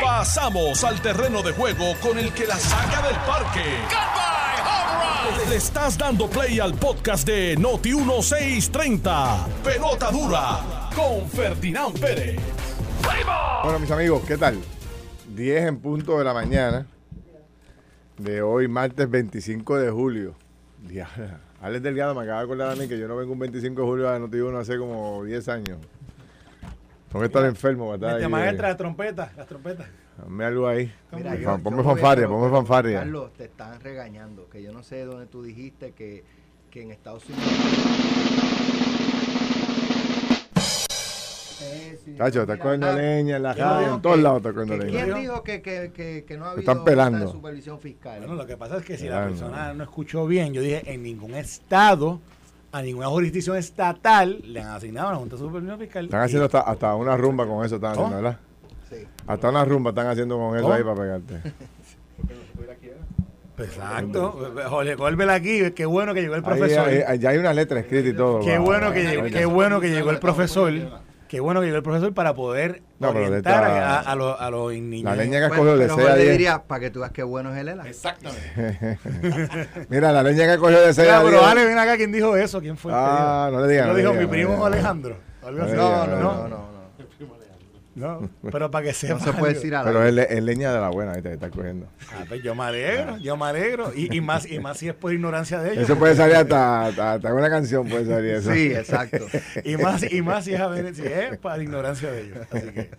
Pasamos al terreno de juego con el que la saca del parque. Le estás dando play al podcast de Noti 1630. Pelota dura con Ferdinand Pérez. Bueno, mis amigos, ¿qué tal? 10 en punto de la mañana de hoy, martes 25 de julio. Alex Delgado me acaba de acordar a mí que yo no vengo un 25 de julio a Noti 1 hace como 10 años. Tengo que estar enfermo, maestra, eh, las trompetas, las trompetas. Hazme algo ahí. Mira, yo- ponme fanfarria, ponme fanfarria. Carlos, te están regañando, que yo no sé dónde tú dijiste que, que en Estados Unidos... Mira, está cogiendo ah, leña en la ¿quién radio, dijo en todos lados está cogiendo leña. ¿Quién dijo que, que, que, que no ha habido están pelando. supervisión fiscal? Bueno, lo que pasa es que si la persona no escuchó bien, yo dije, en ningún estado, a ninguna jurisdicción estatal le han asignado a la Junta de Supervisión Fiscal. Están haciendo hasta, hasta una rumba con eso, están haciendo, ¿verdad? Sí. Hasta una rumba están haciendo con eso ¿Cómo? ahí para pegarte. Exacto. Jorge Colbel aquí, qué bueno que llegó el profesor. ahí- ahí ya hay una letra escrita y todo. Qué bueno que qué bueno que llegó el profesor. Qué bueno que llegó el profesor para poder No, orientar esta- a, a los, a los niños. La leña que has Bueno, de pero 6 a Jorge 10. diría, para que tú veas qué bueno es el ELA. Mira, la leña que cogió de 6 Mira, a 10. pero Ale, ven acá, ¿quién dijo eso? ¿Quién fue? Ah, no le digan. Lo no le dijo mi no primo le digan. Alejandro. No, No, no, no, no, pero para que sepa. No se puede decir a Pero es, le- es leña de la buena, ahí te está cogiendo. Ah, pues yo me alegro, yo me alegro. Y, y más y más si es por ignorancia de ellos. Eso puede salir hasta, hasta, hasta una canción, puede salir eso. Sí, exacto. Y más, y más si es, a ver- si es para ignorancia de ellos. Así que,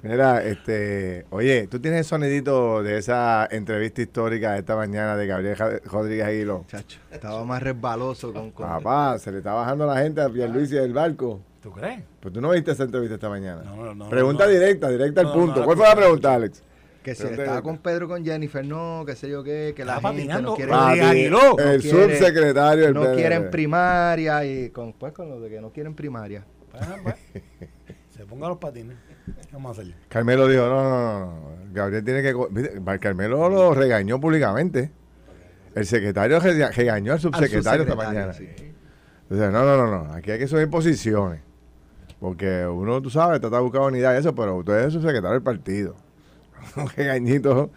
Mira, este, oye, tú tienes el sonidito de esa entrevista histórica de esta mañana de Gabriel Rodríguez Aguiló. Chacho, estaba más resbaloso con... con Papá, se le está bajando la gente a Pierluisi del barco. ¿Tú crees? Pues tú no viste esa entrevista esta mañana. No, no, no, pregunta no. directa, directa al punto. no, ¿Cuál fue la pregunta, Alex? Que si estaba con Pedro con Jennifer, no, qué sé yo qué, que la Estaba gente patinando. no quiere, Ah, Papi, Aguiló. el No quiere- subsecretario del no PNP. quieren primaria y con, pues, con lo de que no quieren primaria. Bueno, pues, se ponga los patines. ¿Qué vamos a hacer? Carmelo dijo, no, no, no, no. Gabriel tiene que... Carmelo lo regañó públicamente. El secretario rega- regañó al subsecretario esta subsecretario, mañana. sí. Entonces, no, no, no, no. Aquí hay que subir posiciones. Porque uno, tú sabes, trata de buscar unidad y eso, pero usted es subsecretario del partido. Un regañito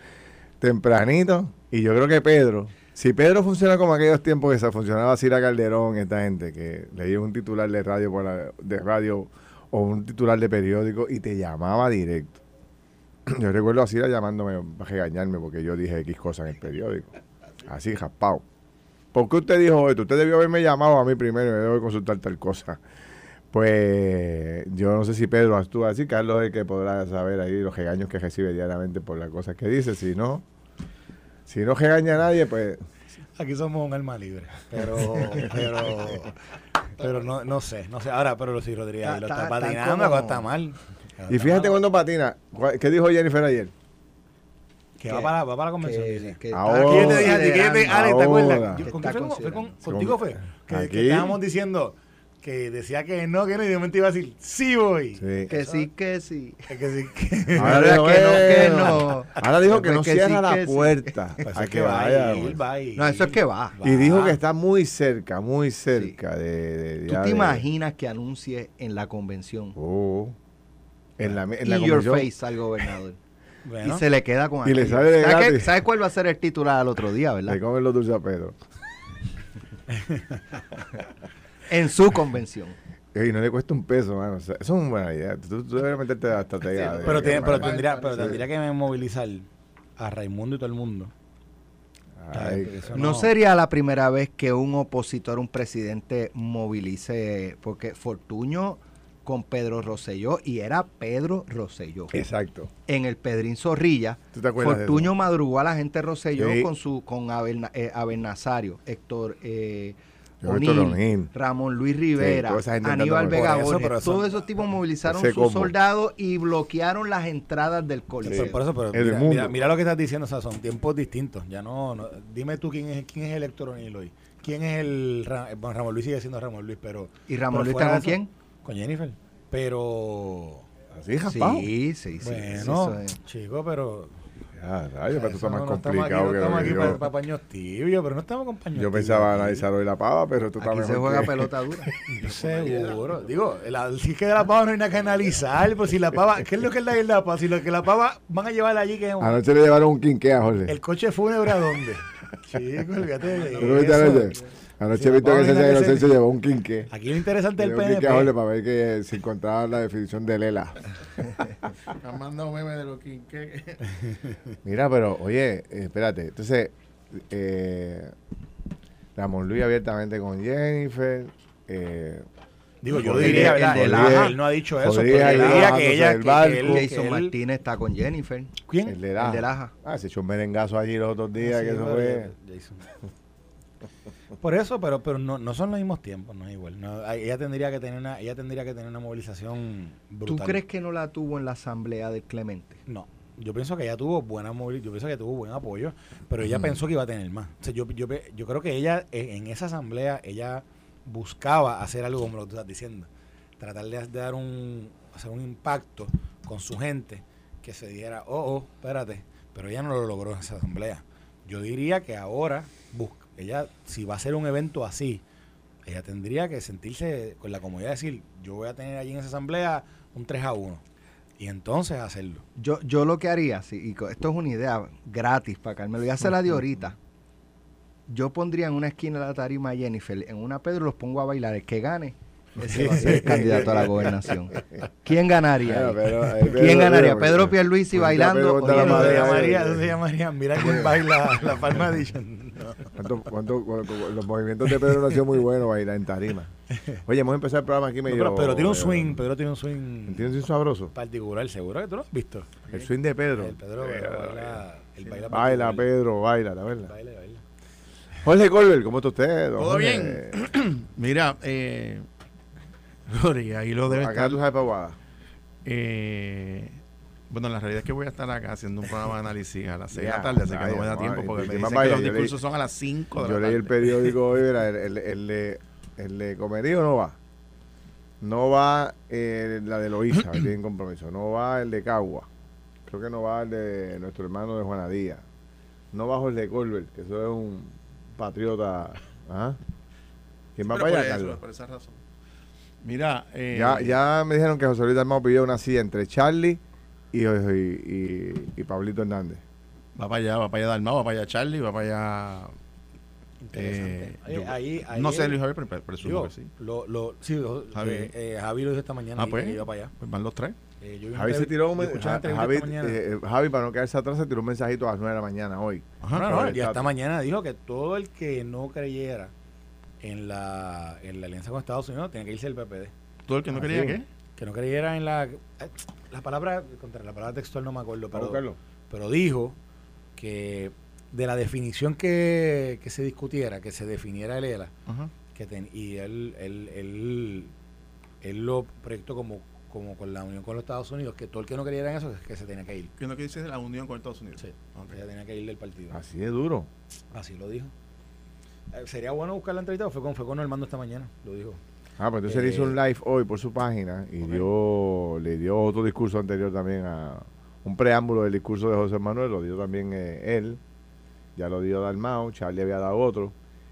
tempranito. Y yo creo que Pedro, si Pedro funciona como aquellos tiempos que se funcionaba Cira Calderón, esta gente, que leía un titular de radio, por la- de radio o un titular de periódico y te llamaba directo. Yo recuerdo a Cira llamándome para regañarme porque yo dije X cosas en el periódico. Así, raspado. ¿Por qué usted dijo esto? Usted debió haberme llamado a mí primero y me debo consultar tal cosa. Pues yo no sé si Pedro actúa así, Carlos es el que podrá saber ahí los regaños que recibe diariamente por las cosas que dice. Si no, si no regaña a nadie, pues Aquí somos un alma libre. Pero, pero, pero no, no sé, no sé. Ahora, pero si Rodríguez Está- lo está- está está patinando, como- está mal. Y fíjate cuando patina, ¿cuál- ¿qué dijo Jennifer ayer? Que va para, va para la convención. Que- que Ahora. está Aquí yo te dije te- considerando- Ale, ¿te acuerdas? Ahora. Yo- ¿Con Está quién fue? ¿Fue con- considerando. contigo fue? Que, Aquí. que estábamos diciendo que decía que no, que no, y de momento iba a decir, sí voy. Sí. Que sí, que sí. Que sí, que- Ahora Ahora dijo, que no, que no. Ahahora dijo que Después no que cierra sí, la que sí. puerta Pues a es que vaya. ir, va ir. No, eso es que va. Y dijo que está muy cerca, muy cerca de, de- ¿Tú te de- imaginas que anuncie en la convención? Oh. en la, en la your convención. face al gobernador. Bueno, Y se le queda con Y le aquello. sale de ¿Sabes qué- gratis. ¿Sabes cuál va a ser el titular al otro día, verdad? Le comen los dulces a Pedro. En su convención. Y no le cuesta un peso, mano. O sea, eso es una buena idea. Tú, tú deberías meterte a la estrategia. de- pero, tiene- pero de- tendría, pero Sí. tendría que movilizar a Raimundo y todo el mundo. Ay, No sería la primera vez que un opositor, un presidente, movilice, porque Fortuño con Pedro Rosselló, y era Pedro Rosselló. Exacto. En el Pedrín Zorrilla, ¿Tú te acuerdas de Fortuño madrugó a la gente Rosselló Sí. con su con Abel, eh, Abel Nazario, Héctor eh, Héctor O'Neill. Ramón Luis Rivera, Aníbal Vega por eso, Borges. pero eso- Todos esos tipos movilizaron sus combo. soldados y bloquearon las entradas del coliseo. Por eso, pero mira, mundo. mira, mira lo que estás diciendo, o sea, son tiempos distintos. Ya no, no- dime tú quién es quién es el Héctor O'Neill hoy. ¿Quién es el bueno, Ramón Luis sigue siendo Ramón Luis, pero ¿Y Ramón Luis está con eso- quién? Con Jennifer. Pero Así. Sí, sí, sí. bueno, es- chico, pero Ah, rayos, pero estás más no, no estamos aquí, complicado no que estamos aquí para, paños tibios, pero no estamos con paños Yo tibios pensaba analizar hoy la pava, pero tú estás Aquí se mejor juega que- pelota dura. Seguro. Digo, la, si es que de la pava no hay nada que analizar, pues si la pava, ¿qué es lo que es la, la pava? Si lo que la pava van a llevar allí, que es un- Anoche le llevaron un quinqué a Jorge. el coche fúnebre a dónde? Chico, olvídate de ¿Tú lo viste eso. Anoche? He visto que que Inocencio hacer. llevó un quinqué. Aquí lo interesante del dio un PNP. para ver que se encontraba la definición de Lela. Me han mandado memes de los quinqués. Mira, pero oye, espérate. Entonces, eh, Ramón Luis abiertamente con Jennifer. Eh, Digo, yo diría, ¿verdad? Él, él no ha dicho eso, pero yo diría que ella, que, barco. que él, que Jason él- Martínez está con Jennifer. ¿Quién? el de Laja. El de Laja. Ah, se echó un merengazo allí los otros días, Sí, que eso fue. Jason. Por eso, pero pero no, no son los mismos tiempos, no es igual. No, ella tendría que tener una ella tendría que tener una movilización brutal. ¿Tú crees que no la tuvo en la asamblea de Clemente? No. Yo pienso que ella tuvo buena movilización, yo pienso que tuvo buen apoyo, pero ella pensó que iba a tener más. O sea, yo, yo, yo creo que ella, eh, en esa asamblea, ella buscaba hacer algo como lo que tú estás diciendo. Tratar de, de dar un, hacer un impacto con su gente que se diera, oh, oh, espérate. Pero ella no lo logró en esa asamblea. Yo diría que ahora, busca, ella, si va a ser un evento así, ella tendría que sentirse con la comodidad de decir, yo voy a tener allí en esa asamblea un 3 a 1. Y entonces hacerlo. Yo, yo lo que haría, sí, y esto es una idea gratis para Carmelo, ya se la di ahorita. Yo pondría en una esquina de la tarima a Jennifer, en una Pedro los pongo a bailar. El que gane, ese va a ser el candidato a la gobernación. ¿Quién ganaría? pero, eh, ¿Quién Pedro, ganaría? Pedro, ¿Pedro Pierluisi Pedro, bailando Pedro, o Pedro, Oye, la eso se madre, llamaría, eh, eso se llamaría, mira quién baila la Palma Edition. No. ¿Cuánto- cuánto- cuánto- los movimientos de Pedro no han sido muy buenos bailar en tarima. Oye, hemos empezado el programa aquí No, medio. pero, pero tiene un swing, Pedro tiene un swing ¿Entiendes un sabroso? particular, seguro que tú lo has visto. El swing de Pedro. El Pedro Eh, baila, el baila, Baila. Pedro, baila, la verdad. Baila, baila. Jorge Colbert, ¿cómo está usted? ¿Todo Jorge? bien? Mira, eh, Rory, ahí lo debe Acá estar. tú sabes para Guada. Eh, bueno, la realidad es que voy a estar acá haciendo un programa de análisis a las 6 de la tarde, así que no me da tiempo porque me dicen que los yo discursos son a las 5 de Yo la leí el tarde. periódico hoy, mira, el, el, el de, el de Comerío no va. No va eh, la de Loíza, tienen compromiso. No va el de Cagua. Creo que no va el de nuestro hermano de Juana Díaz. No va Jorge Colbert, que eso es un patriota. ¿Ah? ¿Quién va para allá, Carlos? por esa razón. Mira, eh, Ya, ya me dijeron que José Luis Dalmau pidió una silla entre Charlie y, y, y- y Pablito Hernández. va para allá, va para allá Dalmau, va para allá Charlie, va para allá. Interesante. Eh, Ahí- yo- ahí- ahí no sé, Luis Javier, pero pre- presumo Digo, que sí. Lo, lo, sí, lo- Javi. eh, eh, Javi lo dijo esta mañana Ah, y- pues. iba para allá. Pues van los tres. Eh, yo Javi se tiró un yo men- escuché una Ja- entrevista Javi, eh, para no quedarse atrás, se tiró un mensajito a las 9 de la mañana hoy. Ajá, no, no, no, esta estatus. mañana dijo que todo el que no creyera en la, en la alianza con Estados Unidos tiene que irse del PPD. Todo el que no Ah, quería sí. qué. Que no creyera en la... eh, La palabra, contra la palabra textual no me acuerdo, pero, pero dijo que de la definición que, que se discutiera, que se definiera el ELA, que ten- y él, él, él, él lo proyectó como, como con la unión con los Estados Unidos, que todo el que no creyera en eso, que se tenía que ir. Que no que dice de la unión con Estados Unidos. Sí, Ok. que se tenía que ir del partido. Así de duro. Así lo dijo. Eh, sería bueno buscar la entrevista, fue con, fue con Armando esta mañana, lo dijo. Ah, pues entonces él Eh, hizo un live hoy por su página y ok. dio, le dio otro discurso anterior también a un preámbulo del discurso de José Manuel, lo dio también eh, él, ya lo dio Dalmau, Charlie había dado otro.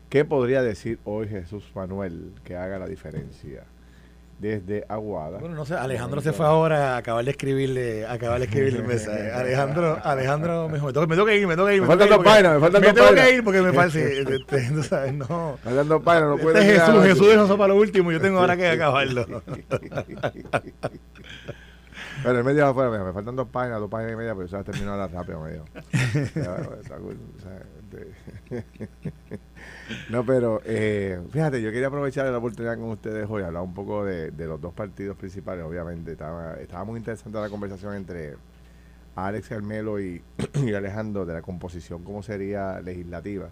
¿Qué podría decir hoy Jesús Manuel que haga la diferencia? Desde Aguada. Bueno, no sé, Alejandro se fue ahora a acabar de escribirle, a acabar de escribirle el mensaje. Alejandro, Alejandro me dijo, me tengo, me tengo que ir, me tengo que ir. Me tengo que faltan dos páginas, me faltan me dos tengo páginas. que ir porque me falta, este, tú sabes, no. Hablando página, no Este puede es decir Jesús. Jesús dejó eso para lo último, yo tengo ahora que acabarlo. Pero él me dijo afuera, me faltan dos páginas, dos páginas y media, pero eso va a terminar ahora rápido, me dijo. Este- no, pero eh, fíjate, yo quería aprovechar la oportunidad con ustedes hoy, hablar un poco de, los dos partidos principales, obviamente. Estaba, estaba muy interesante la conversación entre Alex Carmelo y, Alejandro de la composición, cómo sería legislativa.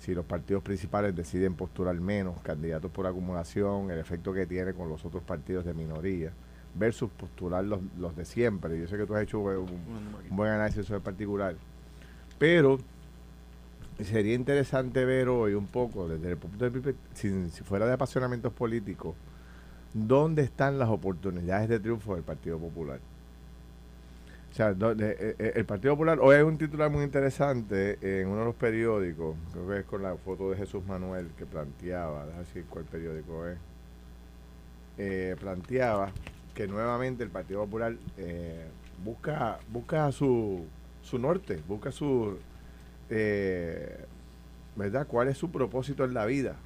Si los partidos principales deciden postular menos candidatos por acumulación, el efecto que tiene con los otros partidos de minoría, versus postular los, de siempre. Yo sé que tú has hecho un, un buen análisis sobre el particular. Pero sería interesante ver hoy un poco, desde el punto de vista, si, fuera de apasionamientos políticos, dónde están las oportunidades de triunfo del Partido Popular. O sea, eh, eh, el Partido Popular, hoy hay un titular muy interesante en uno de los periódicos, creo que es con la foto de Jesús Manuel, que planteaba, déjame decir cuál periódico es, eh, planteaba que nuevamente el Partido Popular eh, busca, busca su, su norte, busca su, eh, ¿verdad? ¿Cuál es su propósito en la vida?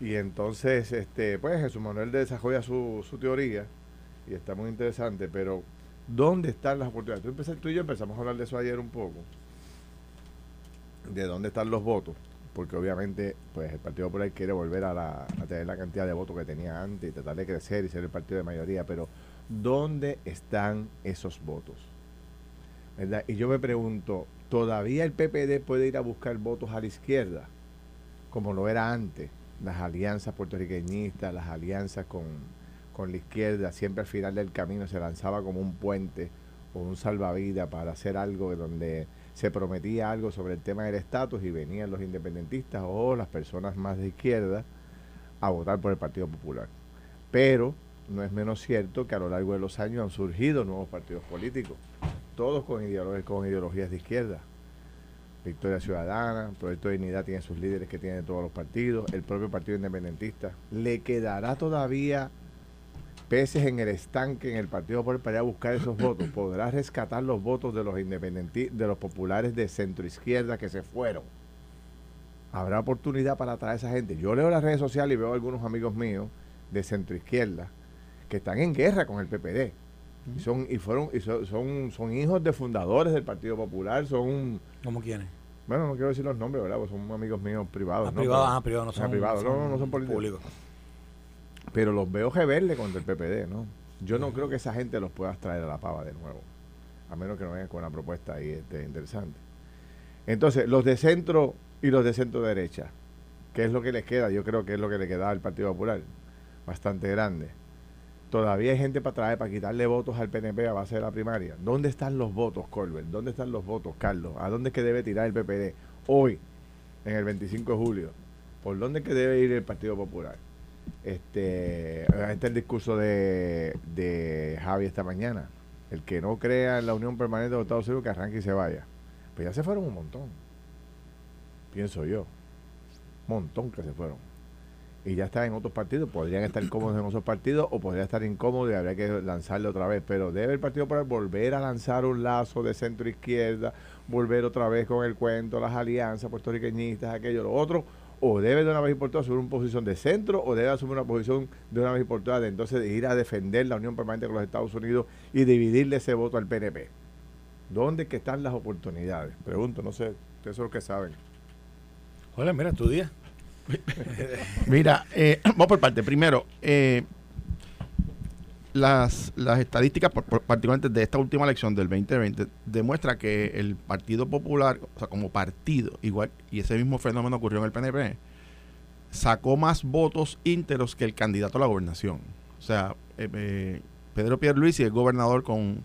Y entonces, este, pues Jesús Manuel desarrolla su, su teoría y está muy interesante, pero ¿dónde están las oportunidades? Tú, tú y yo empezamos a hablar de eso ayer un poco, de dónde están los votos, porque obviamente pues el Partido Popular quiere volver a, la, a tener la cantidad de votos que tenía antes y tratar de crecer y ser el partido de mayoría, pero ¿dónde están esos votos? ¿Verdad? Y yo me pregunto, ¿todavía el PPD puede ir a buscar votos a la izquierda? Como lo era antes, las alianzas puertorriqueñistas, las alianzas con, con la izquierda, siempre al final del camino se lanzaba como un puente o un salvavidas para hacer algo donde se prometía algo sobre el tema del estatus y venían los independentistas o las personas más de izquierda a votar por el Partido Popular. Pero no es menos cierto que a lo largo de los años han surgido nuevos partidos políticos, todos con, ideolo- con ideologías de izquierda. Victoria Ciudadana, Proyecto de Dignidad tiene sus líderes que tienen todos los partidos, el propio Partido Independentista. ¿Le quedará todavía peces en el estanque en el Partido Popular para ir a buscar esos votos? ¿Podrá rescatar los votos de los independentistas, de los populares de centro izquierda que se fueron? ¿Habrá oportunidad para atraer a esa gente? Yo leo las redes sociales y veo algunos amigos míos de centro izquierda que están en guerra con el PPD. Y son, y fueron, y son, son, son hijos de fundadores del Partido Popular, son ¿Cómo quiénes? bueno, no quiero decir los nombres, ¿verdad? Pues son amigos míos privados. Ah, ¿no? privados, ah, privados, no son, privados, no, no, no son políticos. públicos. Pero los veo rebelde contra el PPD, ¿no? Yo no creo que esa gente los pueda traer a la pava de nuevo. A menos que no vengan con una propuesta ahí este, interesante. Entonces, los de centro y los de centro derecha, ¿qué es lo que les queda? Yo creo que es lo que le queda al Partido Popular. Bastante grande. Todavía hay gente para traer, para quitarle votos al PNP a base de la primaria. ¿Dónde están los votos, Colbert? ¿Dónde están los votos, Carlos? ¿A dónde es que debe tirar el PPD? Hoy, en el 25 de julio. ¿Por dónde es que debe ir el Partido Popular? Este, este es el discurso de, de Javi esta mañana. El que no crea en la unión permanente de los Estados Unidos, que arranque y se vaya. Pues ya se fueron un montón. Pienso yo. Montón que se fueron. Y ya están en otros partidos. Podrían estar cómodos en otros partidos o podrían estar incómodos y habría que lanzarlo otra vez. Pero debe el Partido Popular volver a lanzar un lazo de centro izquierda, volver otra vez con el cuento, las alianzas puertorriqueñistas, aquello, lo otro. O debe de una vez y por todas asumir una posición de centro o debe asumir una posición de una vez y por todas de entonces ir a defender la unión permanente con los Estados Unidos y dividirle ese voto al PNP. ¿Dónde que están las oportunidades? Pregunto, no sé, ustedes son los que saben. Hola, mira, tu día. Mira, eh, vamos por parte. Primero, eh, las, las estadísticas, por- particularmente de esta última elección del 2020, demuestra que el Partido Popular, o sea, como partido, igual, y ese mismo fenómeno ocurrió en el PNP, sacó más votos ínteros que el candidato a la gobernación. O sea, eh, eh, Pedro Pierluisi es gobernador con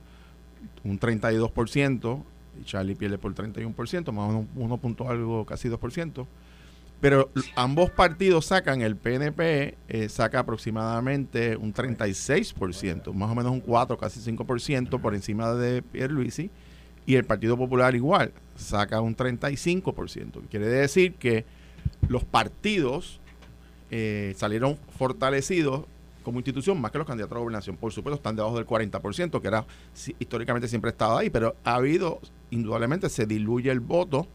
un 32%, y Charlie pierde por 31%, más o menos uno punto algo, casi 2%. Pero ambos partidos sacan, el PNP eh, saca aproximadamente un 36%, más o menos un 4, casi 5% por encima de Pierluisi, y el Partido Popular igual, saca un 35%. Quiere decir que los partidos eh, salieron fortalecidos como institución más que los candidatos a gobernación. Por supuesto, están debajo del 40%, que era históricamente siempre ha estado ahí, pero ha habido, indudablemente, se diluye el voto.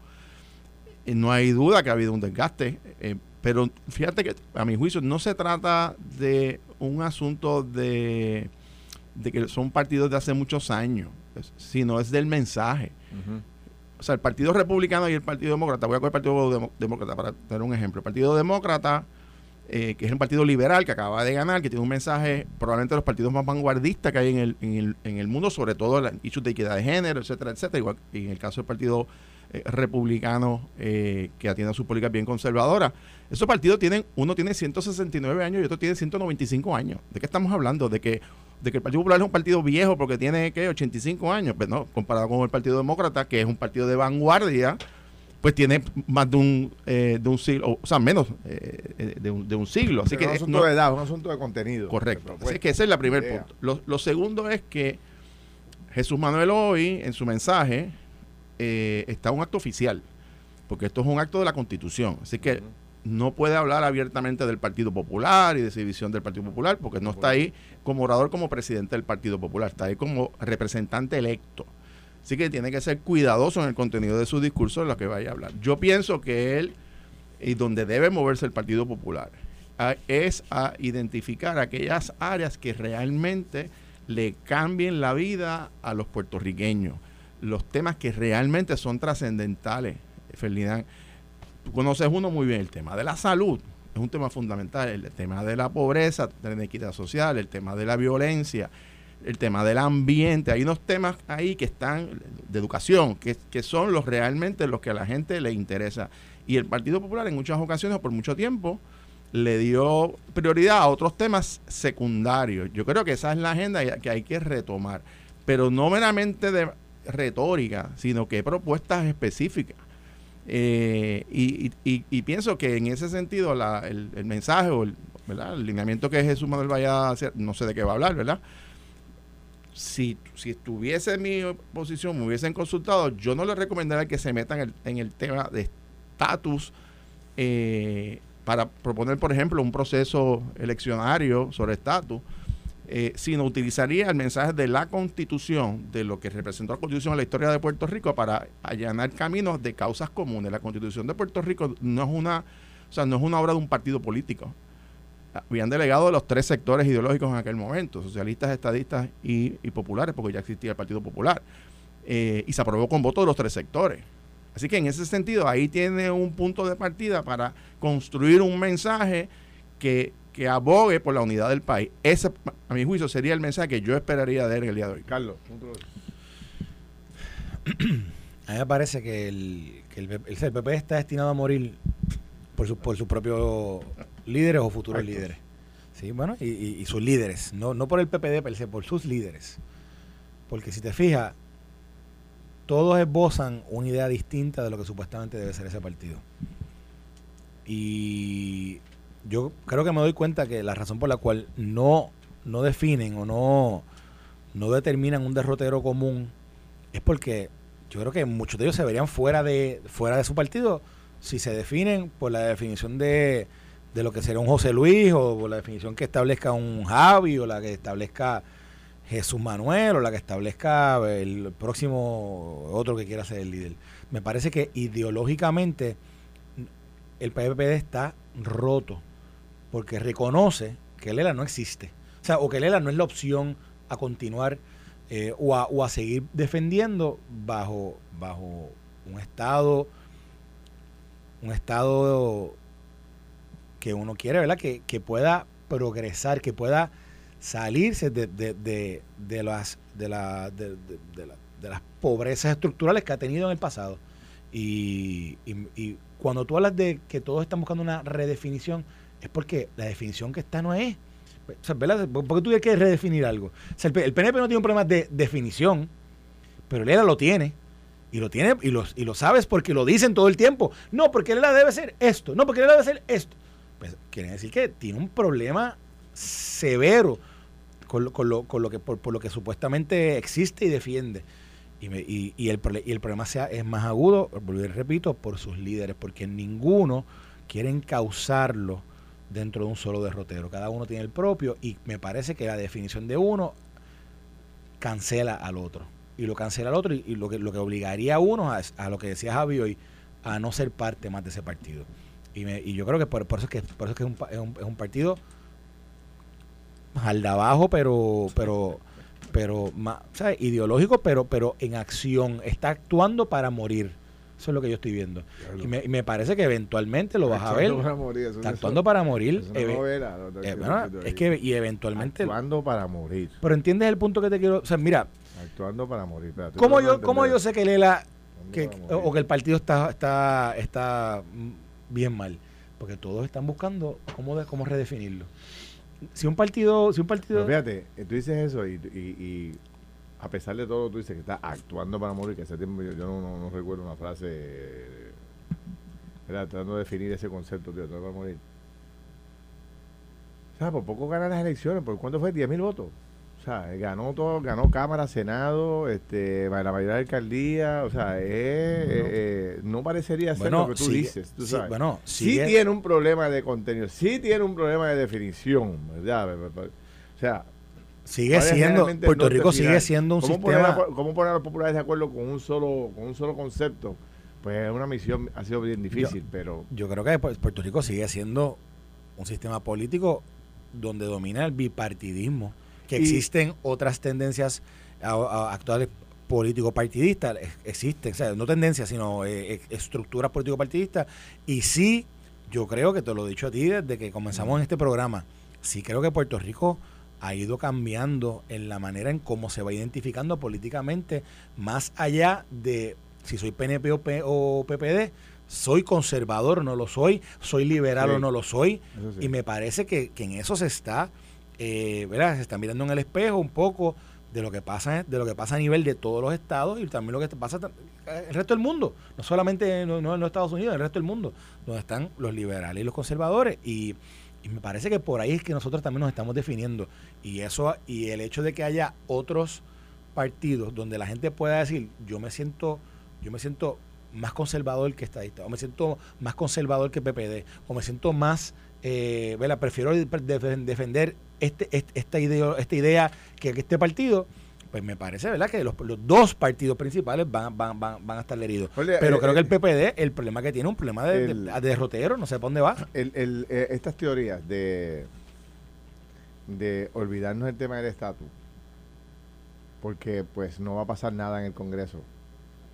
Eh, no hay duda que ha habido un desgaste, eh, pero fíjate que a mi juicio no se trata de un asunto de, de que son partidos de hace muchos años, sino es del mensaje. O sea, el Partido Republicano y el Partido Demócrata, voy a coger el Partido Demócrata para tener un ejemplo. El Partido Demócrata, eh, que es un partido liberal que acaba de ganar, que tiene un mensaje probablemente de los partidos más vanguardistas que hay en el, en el, en el mundo, sobre todo la issues de equidad de género, etcétera, etcétera. Igual y en el caso del Partido eh, Republicano, eh, que atiende a sus políticas bien conservadoras. Esos partidos tienen, uno tiene 169 años y otro tiene 195 años. ¿De qué estamos hablando? De que de que el Partido Popular es un partido viejo porque tiene ¿qué? 85 años, pues no, comparado con el Partido Demócrata, que es un partido de vanguardia, pues tiene más de un, eh, de un siglo, o sea, menos eh, eh, de, un, de un siglo. Así Así que es un asunto no- de edad, un asunto de contenido. correcto. Así que ese es el primer idea. punto. Lo, lo segundo es que Jesús Manuel hoy, en su mensaje, eh, está un acto oficial, porque esto es un acto de la Constitución. Así que no puede hablar abiertamente del Partido Popular y de esa división del Partido Popular, porque no está ahí como orador, como presidente del Partido Popular, está ahí como representante electo. Así que tiene que ser cuidadoso en el contenido de su discurso en lo que vaya a hablar. Yo pienso que él, y donde debe moverse el Partido Popular, es a identificar aquellas áreas que realmente le cambien la vida a los puertorriqueños, los temas que realmente son trascendentales, Ferdinand tú conoces uno muy bien, el tema de la salud, es un tema fundamental, el tema de la pobreza, de la inequidad social, el tema de la violencia, el tema del ambiente, hay unos temas ahí que están de educación, que, que son los realmente los que a la gente le interesa. Y el Partido Popular en muchas ocasiones, por mucho tiempo, le dio prioridad a otros temas secundarios. Yo creo que esa es la agenda que hay que retomar, pero no meramente de retórica, sino que propuestas específicas. Eh, y, pienso que en ese sentido el, mensaje o el, ¿verdad? lineamiento que Jesús Manuel vaya a hacer, no sé de qué va a hablar, ¿verdad? Si, si estuviese en mi posición, me hubiesen consultado, yo no le recomendaría que se metan en el, tema de estatus eh, para proponer, por ejemplo, un proceso eleccionario sobre estatus eh, sino utilizaría el mensaje de la Constitución, de lo que representó la Constitución en la historia de Puerto Rico, para allanar caminos de causas comunes. La Constitución de Puerto Rico no es una, o sea, no es una obra de un partido político. Habían delegado los tres sectores ideológicos en aquel momento, socialistas, estadistas y, populares, porque ya existía el Partido Popular. Eh, y se aprobó con voto de los tres sectores. Así que en ese sentido, ahí tiene un punto de partida para construir un mensaje que que abogue por la unidad del país. Ese, a mi juicio, sería el mensaje que yo esperaría de él el día de hoy. Carlos, a mí me parece que el, que el, PP está destinado a morir por, su, por sus propios líderes o futuros líderes. Sí, bueno, y, sus líderes, no, no por el PPD, pero por sus líderes. Porque si te fijas, todos esbozan una idea distinta de lo que supuestamente debe ser ese partido. Y yo creo que me doy cuenta que la razón por la cual no, no definen o no, no determinan un derrotero común es porque yo creo que muchos de ellos se verían fuera de, fuera de su partido si se definen por la definición de, de lo que sería un José Luis o por la definición que establezca un Javi o la que establezca Jesús Manuel o la que establezca el próximo otro que quiera ser el líder. Me parece que ideológicamente el PPD está roto porque reconoce que Lela no existe. O sea, o que Lela no es la opción a continuar eh, o, a, seguir defendiendo bajo, bajo un estado, un estado que uno quiere, ¿verdad? Que, pueda progresar, que pueda salirse de, de, las, de, la, de, las pobrezas estructurales que ha tenido en el pasado. Y, y, y, cuando tú hablas de que todos están buscando una redefinición, es porque la definición que está no es. O sea, ¿verdad? Porque tú tienes que redefinir algo. O sea, el, PNP no tiene un problema de definición, pero el ELA lo tiene. Y lo tiene y lo, y lo sabes porque lo dicen todo el tiempo. No, porque el ELA debe ser esto. No, porque el ELA debe ser esto. Pues quiere decir que tiene un problema severo con lo, con lo, con lo que, por, por, lo que supuestamente existe y defiende. Y, y, y, el, y el problema sea, es más agudo, repito, por sus líderes, porque ninguno quiere causarlo dentro de un solo derrotero. Cada uno tiene el propio y me parece que la definición de uno cancela al otro. Y lo cancela al otro y, lo, que, lo que obligaría a uno a, lo que decía Javi hoy, a no ser parte más de ese partido. Y, me, y yo creo que por, eso es que, por eso es, que es, un, es, un, es un partido al de abajo, pero, pero, pero más, ideológico, pero, pero en acción. Está actuando para morir. Eso es lo que yo estoy viendo. Y me, me, parece que eventualmente lo vas a ver. Para morir, actuando para morir. Eh, es que y eventualmente. Actuando para morir. Pero entiendes el punto que te quiero. O sea, mira. Actuando para morir. ¿Cómo yo, cómo yo sé que Lela. Que, o que el partido está, está, está bien mal? Porque todos están buscando cómo, de, cómo redefinirlo. Si un partido. Si un partido fíjate, eh, tú dices eso y, y a pesar de todo, tú dices que está actuando para morir, que ese tiempo yo, no, recuerdo una frase, ¿verdad? tratando de definir ese concepto, de actuar para morir. O sea, por poco ganan las elecciones, ¿por cuánto fue? ¿10 mil votos? O sea, ganó todo, ganó Cámara, Senado, este, la mayoría de alcaldía, o sea, eh, no parecería ser lo que tú dices, tú sabes. bueno, sí tiene un problema de contenido, sí tiene un problema de definición, ¿verdad? O sea, sigue siendo Puerto Rico sigue siendo un sistema ¿Cómo poner a los populares de acuerdo con un solo con un solo concepto? Pues es una misión ha sido bien difícil, pero yo creo que Puerto Rico sigue siendo un sistema político donde domina el bipartidismo que existen otras tendencias actuales político-partidistas, existen, o sea, no tendencias, sino eh, eh, estructuras político-partidistas, y sí, yo creo que te lo he dicho a ti desde que comenzamos en este programa, sí creo que Puerto Rico ha ido cambiando en la manera en cómo se va identificando políticamente, más allá de si soy PNP o, PPD, soy conservador o no lo soy, soy liberal o no lo soy, y me parece que, que en eso se está eh, ¿verdad? Se está mirando en el espejo un poco de lo que pasa de lo que pasa a nivel de todos los estados y también lo que pasa el resto del mundo, no solamente no, en los Estados Unidos, en el resto del mundo, donde están los liberales y los conservadores. Y, me parece que por ahí es que nosotros también nos estamos definiendo. Y eso y el hecho de que haya otros partidos donde la gente pueda decir, yo me siento yo me siento más conservador que estadista, o me siento más conservador que PPD, o me siento más eh, prefiero defender este, este, esta, idea, esta idea que este partido, pues me parece, ¿verdad? Que los, dos partidos principales van, van, van, van a estar heridos. Pero eh, creo que el PPD, el problema que tiene, un problema de, derrotero, no sé para dónde va. El, eh, estas teorías de, de olvidarnos el tema del estatus, porque pues no va a pasar nada en el Congreso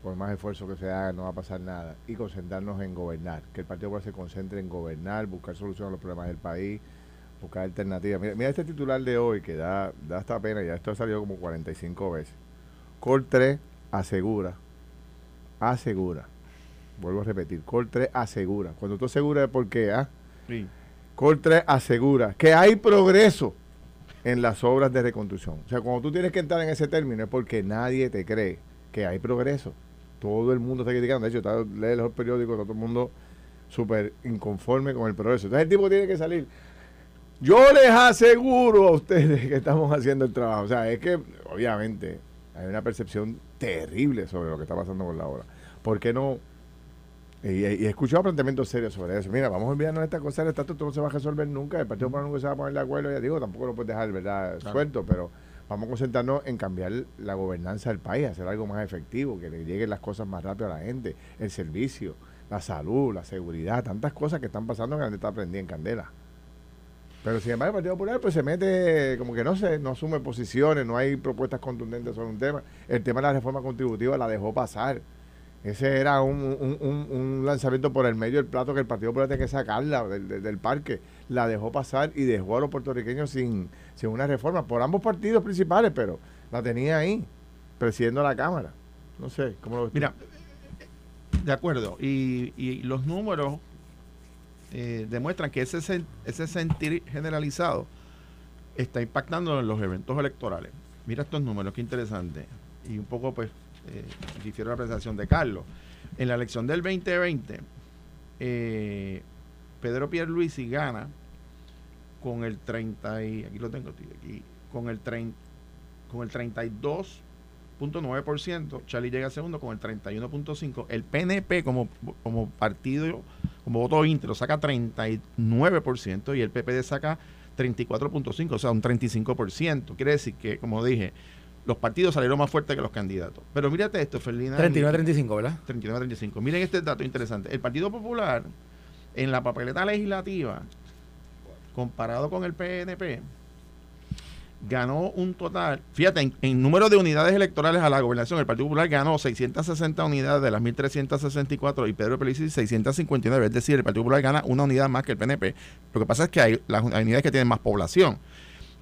por más esfuerzo que se haga, no va a pasar nada. Y concentrarnos en gobernar, que el Partido Popular se concentre en gobernar, buscar soluciones a los problemas del país, buscar alternativas. Mira, este titular de hoy que da, da esta pena, ya esto ha salido como 45 veces. Col 3 asegura, asegura, vuelvo a repetir, Col 3 asegura. Cuando tú aseguras es porque, ¿ah? Sí. Col 3 asegura que hay progreso en las obras de reconstrucción. O sea, cuando tú tienes que entrar en ese término es porque nadie te cree que hay progreso todo el mundo está criticando. De hecho, está, lee los periódicos, todo el mundo súper inconforme con el progreso. Entonces el tipo tiene que salir. Yo les aseguro a ustedes que estamos haciendo el trabajo. O sea, es que obviamente hay una percepción terrible sobre lo que está pasando con la obra. ¿Por qué no? Y, he escuchado planteamientos serios sobre eso. Mira, vamos a olvidarnos de esta cosa, el estatus no se va a resolver nunca, el Partido Popular nunca se va a poner de acuerdo, ya digo, tampoco lo puedes dejar, ¿verdad? Suelto, pero vamos a concentrarnos en cambiar la gobernanza del país, hacer algo más efectivo, que le lleguen las cosas más rápido a la gente, el servicio, la salud, la seguridad, tantas cosas que están pasando que la gente está prendida en candela. Pero sin embargo el Partido Popular pues se mete, como que no se, no asume posiciones, no hay propuestas contundentes sobre un tema. El tema de la reforma contributiva la dejó pasar. Ese era un, lanzamiento por el medio del plato que el Partido Popular tenía que sacarla del parque la dejó pasar y dejó a los puertorriqueños sin, sin una reforma por ambos partidos principales, pero la tenía ahí, presidiendo la Cámara. No sé, ¿cómo lo Mira, de acuerdo, y, y los números eh, demuestran que ese, ese sentir generalizado está impactando en los eventos electorales. Mira estos números, qué interesante. Y un poco, pues, eh, difiero la presentación de Carlos. En la elección del 2020, eh, Pedro Pierluisi gana con el 30 y aquí lo tengo aquí con el 30 con el 32.9%, Charlie llega segundo con el 31.5, el PNP como, como partido como voto íntegro saca 39% y el PPD saca 34.5, o sea, un 35%. Quiere decir que, como dije, los partidos salieron más fuertes que los candidatos. Pero mírate esto, Felina. 39-35, ¿verdad? 39-35. Miren este dato interesante. El Partido Popular en la papeleta legislativa, comparado con el PNP, ganó un total, fíjate, en, número de unidades electorales a la gobernación, el Partido Popular ganó 660 unidades de las 1364 y Pedro Pelici 659, es decir, el Partido Popular gana una unidad más que el PNP. Lo que pasa es que hay las unidades que tienen más población.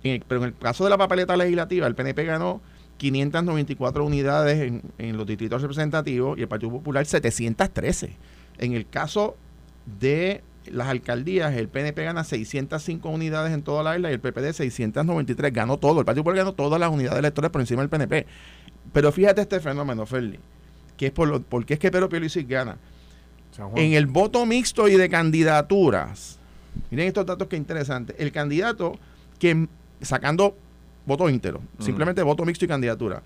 pero en el caso de la papeleta legislativa, el PNP ganó 594 unidades en, en los distritos representativos y el Partido Popular 713. En el caso de las alcaldías, el PNP gana 605 unidades en toda la isla y el PPD 693. Ganó todo. El Partido Popular ganó todas las unidades electorales por encima del PNP. Pero fíjate este fenómeno, Ferli, que es por lo, porque es que Pedro Pierluisi gana. En el voto mixto y de candidaturas, miren estos datos que interesantes. El candidato que sacando voto íntero, simplemente voto mixto y candidatura.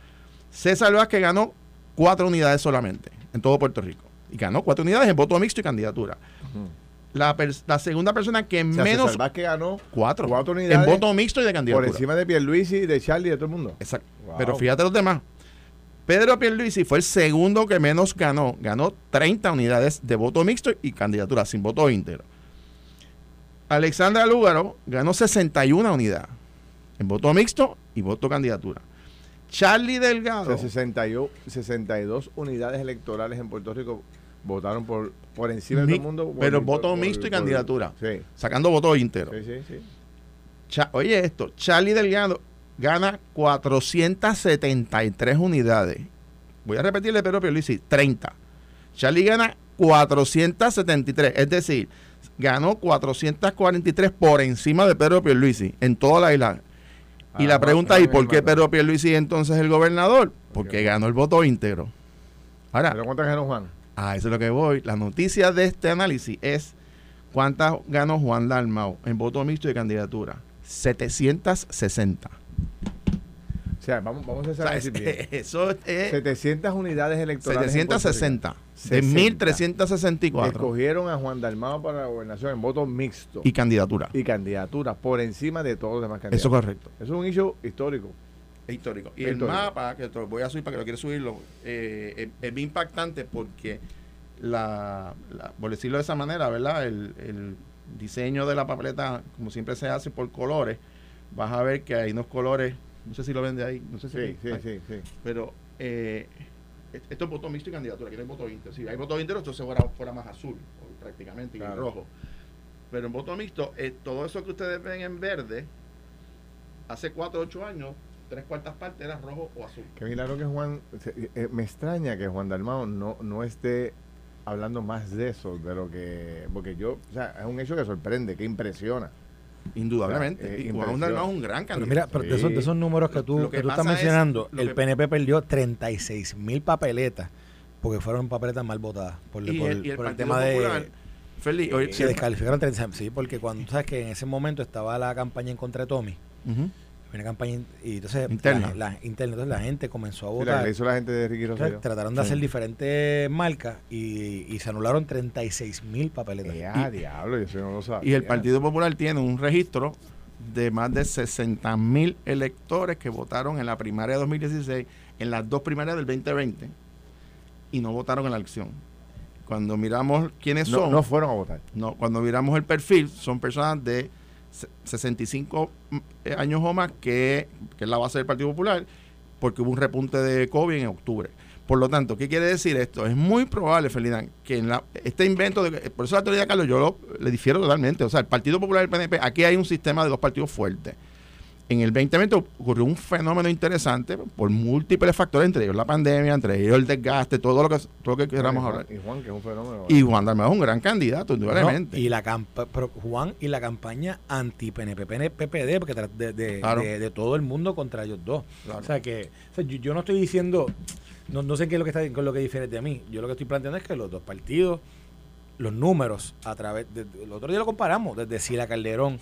César Vázquez ganó cuatro unidades solamente en todo Puerto Rico. Y ganó cuatro unidades en voto mixto y candidatura. La segunda persona que O sea, menos... César Vázquez ganó cuatro. cuatro unidades en voto mixto y de por candidatura. encima de Pierluisi, de Charlie y de todo el mundo. Exacto. Wow. Pero fíjate los demás. Pedro Pierluisi fue el segundo que menos ganó. Ganó 30 unidades de voto mixto y candidatura, sin voto íntegro. Alexandra Lúgaro ganó 61 unidades en voto mixto y voto candidatura. Charlie O Delgado, sea, 62, 62 unidades electorales en Puerto Rico votaron por, por encima de Mi- todo el mundo. por- pero por- voto mixto y candidatura. Sí, sacando voto íntegro. sí, sí. sí. Cha- Oye esto, Charlie Delgado gana 473 unidades. Voy a repetirle Pedro Pierluisi, 30. Charlie gana 473, es decir, ganó 443 por encima de Pedro Pierluisi en toda la isla. Y Ah, la Juan- pregunta es, ¿por qué. Pedro Pierluisi entonces es el gobernador? Porque ganó el voto íntegro. Ahora, ¿Pero cuántas ganó Juan? A eso es lo que voy. La noticia de este análisis es cuántas ganó Juan Dalmau en voto mixto y candidatura. 760. O sea, vamos, vamos a O hacer sea, análisis bien. es- eso es 700 unidades electorales. en Puerto Rico. 760 de 60. 1364 Escogieron a Juan Dalmao para la gobernación en voto mixto y candidatura. y candidaturas por encima de todos los demás Eso candidatos. es correcto. Eso es un hecho histórico. Histórico. Y el mapa, que te lo voy a subir para que lo quieras subirlo, eh, es, es bien impactante porque, la, la- por decirlo de esa manera, ¿verdad? El, el diseño de la papeleta, como siempre se hace por colores, vas a ver que hay unos colores, no sé si lo ven de ahí, no sé si Sí, sí, Ay, sí, sí. pero eh, esto es voto mixto y candidatura, aquí no hay voto. Si hay voto íntegro, entonces fuera, fuera más azul, prácticamente, y rojo. Pero en voto mixto, eh, todo eso que ustedes ven en verde, hace 4 o 8 años, tres cuartas partes era rojo o azul. Qué milagro que Juan. eh, me extraña que Juan Dalmao no, no esté hablando más de eso, de lo que. Porque yo. O sea, es un hecho que sorprende, que impresiona. Indudablemente. Eh, y Juan. Dalmau es un gran Pero candidato. mira, pero de, esos, de esos números que tú, Lo que que tú estás mencionando, lo el que- PNP perdió 36 mil papeletas porque fueron papeletas mal votadas por, y, por el, y el por el Partido tema Popular, de... Feli, oye, Se descalificaron 36 sí, porque cuando tú sabes que en ese momento estaba la campaña en contra de Tommy, Ujú. Una campaña y entonces Interna. La, la- interna, entonces la gente comenzó a Sí, la votar. que le hizo la gente de Ricky Rosselló. trataron de Sí. hacer diferentes marcas y, y se anularon 36 mil papeletas. Eh, ah, diablo, yo eso no lo sabía. Y el Partido Popular tiene un registro de más de 60 mil electores que votaron en la primaria de 2016, en las dos primarias del 2020, y no votaron en la elección. Cuando miramos quiénes No, son, no fueron a votar. no, cuando miramos el perfil, son personas de 65 eh, años o más, que, que es la base del Partido Popular, porque hubo un repunte de COVID en octubre. Por lo tanto, ¿qué quiere decir esto? Es muy probable, Felidán, que en la, este invento, de, por eso la teoría Carlos, yo lo- le difiero totalmente. O sea, el Partido Popular y el PNP, aquí hay un sistema de dos partidos fuertes. En el 2020 ocurrió un fenómeno interesante por múltiples factores, entre ellos la pandemia, entre ellos el desgaste, todo lo que, todo lo que queramos Juan, hablar. Y Juan, que es un fenómeno. Y Juan Dalmau es un gran candidato, No, indudablemente. y la campa pero Juan y la campaña anti PNP PPD porque de, de, Claro. de- de todo el mundo contra ellos dos. Claro. O sea que o sea, yo, yo no estoy diciendo no, no sé qué es lo que está con lo que difiere de mí. Yo lo que estoy planteando es que los dos partidos los números a través de, el otro día lo comparamos desde Sila Calderón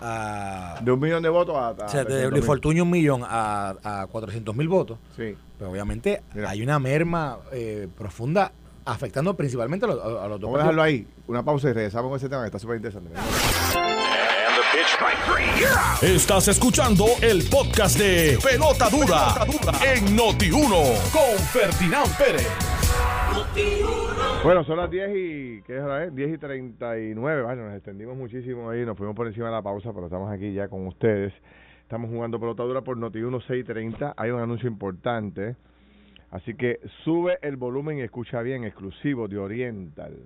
a De un millón de votos a. a o sea, de 300 Luis. Fortuño un millón a, a 400 mil votos. Sí. Pero obviamente Mira. hay una merma eh, profunda afectando principalmente a los, a los dos Vamos a dejarlo ahí. Una pausa y regresamos con ese tema que está súper interesante. Estás escuchando el podcast de Pelota Dura, en Noti1 con Ferdinand Pérez. Bueno, son las 10 y. ¿Qué es ahora? eh? 10 y 39. Bueno, nos extendimos muchísimo ahí. Nos fuimos por encima de la pausa, pero estamos aquí ya con ustedes. Estamos jugando pelota dura por Noti1 630. Hay un anuncio importante. Así que sube el volumen y escucha bien, exclusivo de Oriental.